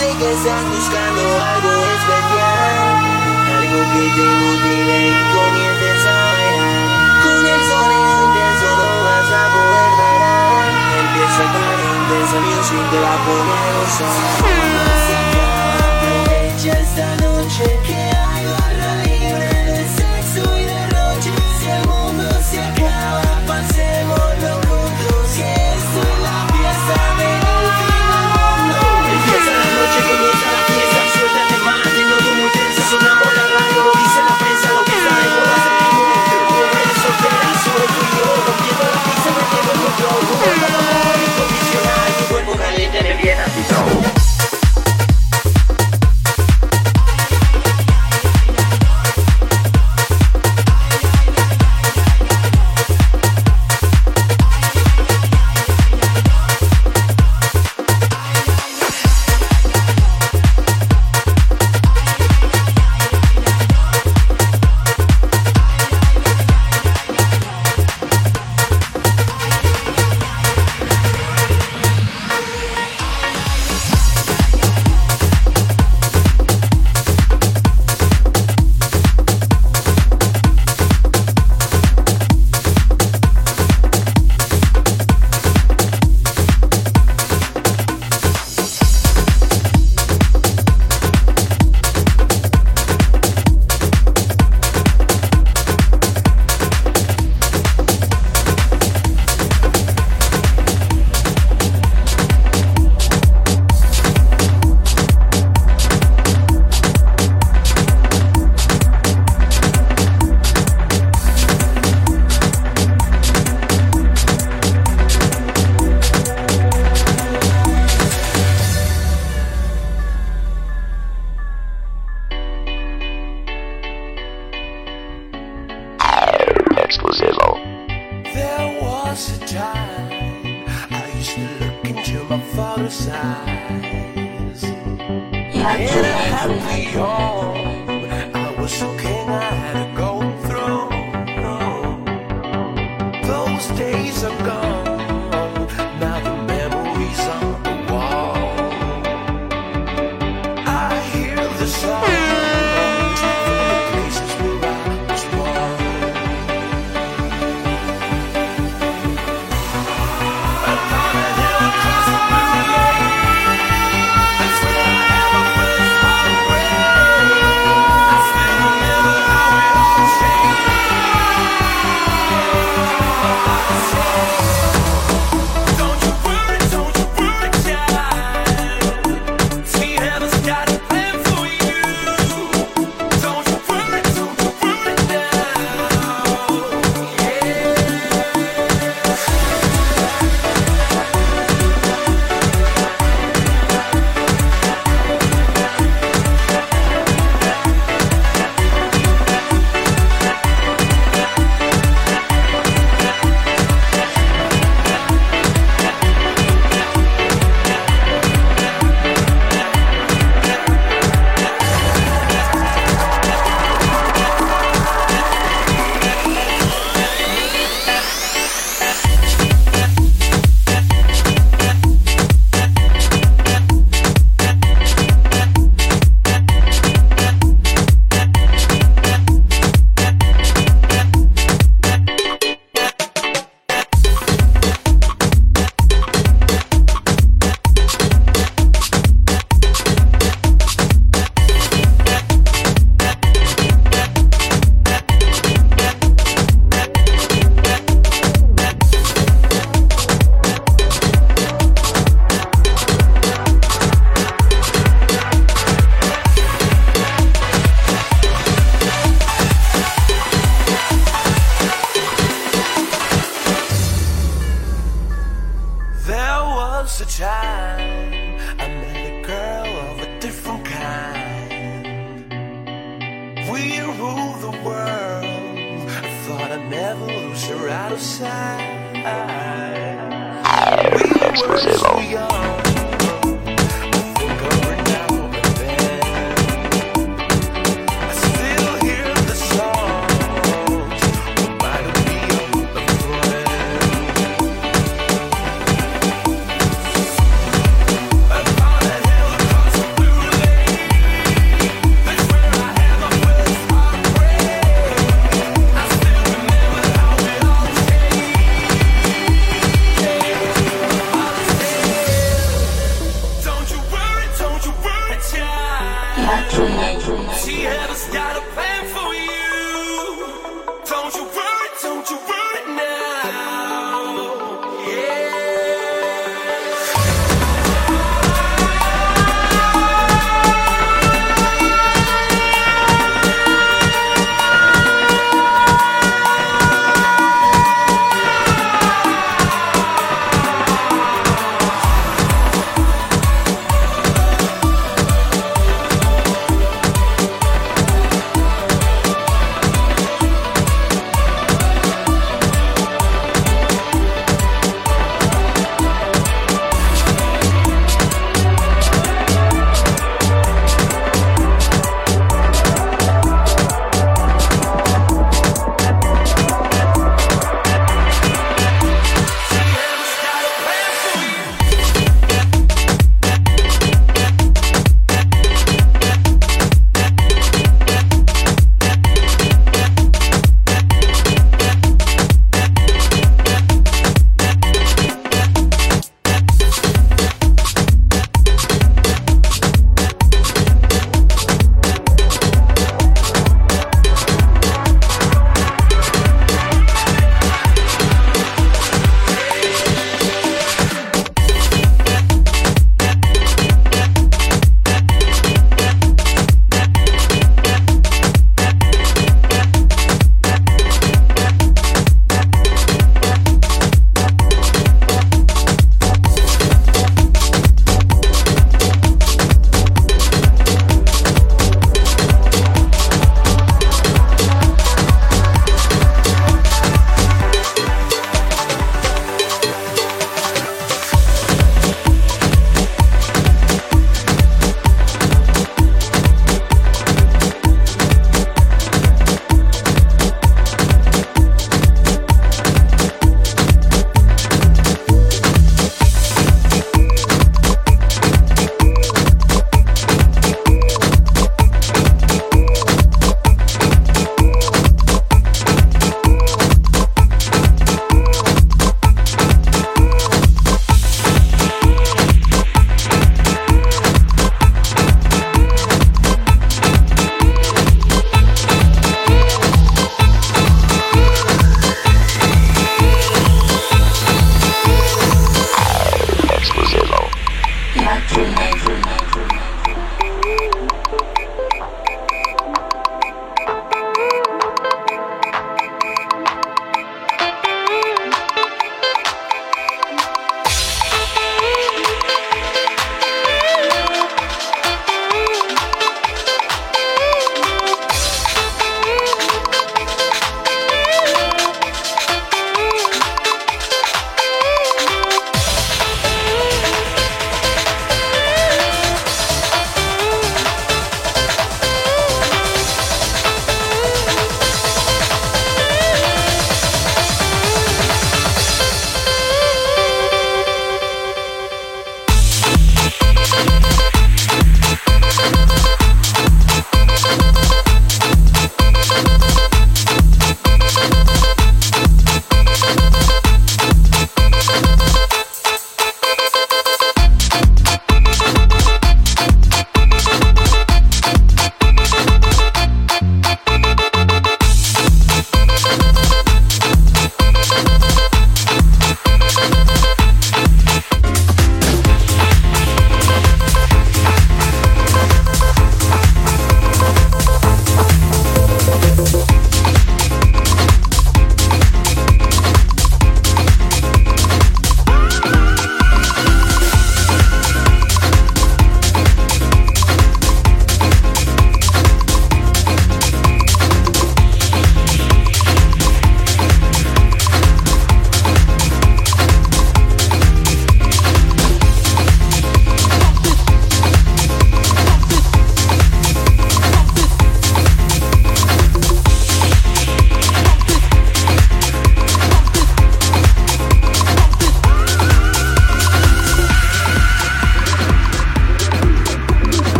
sé que estás buscando algo especial, algo que te motive y comiences a bailar. Con el sonido intenso no vas a poder parar. Empieza con intensa music te va a poner a gozar. Aprovecha esta noche.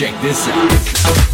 Check this out.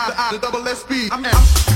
I, I, the double S P. I'm M.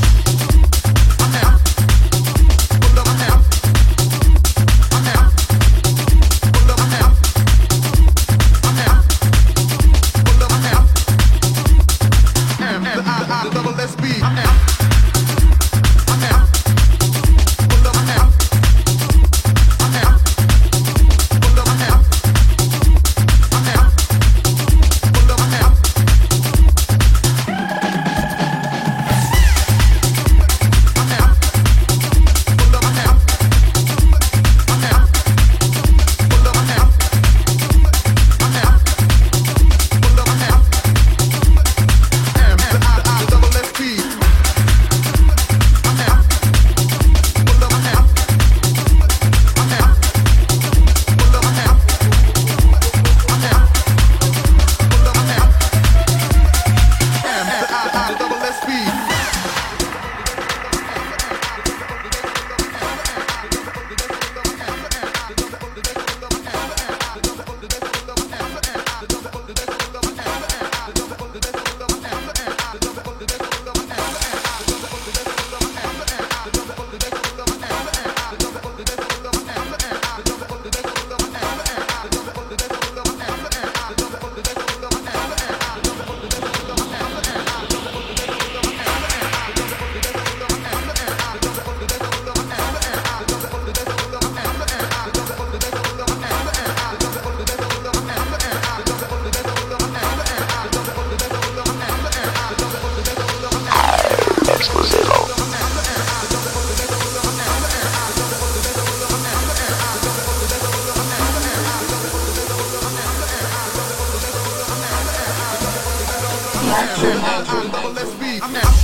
action. I'm double SB.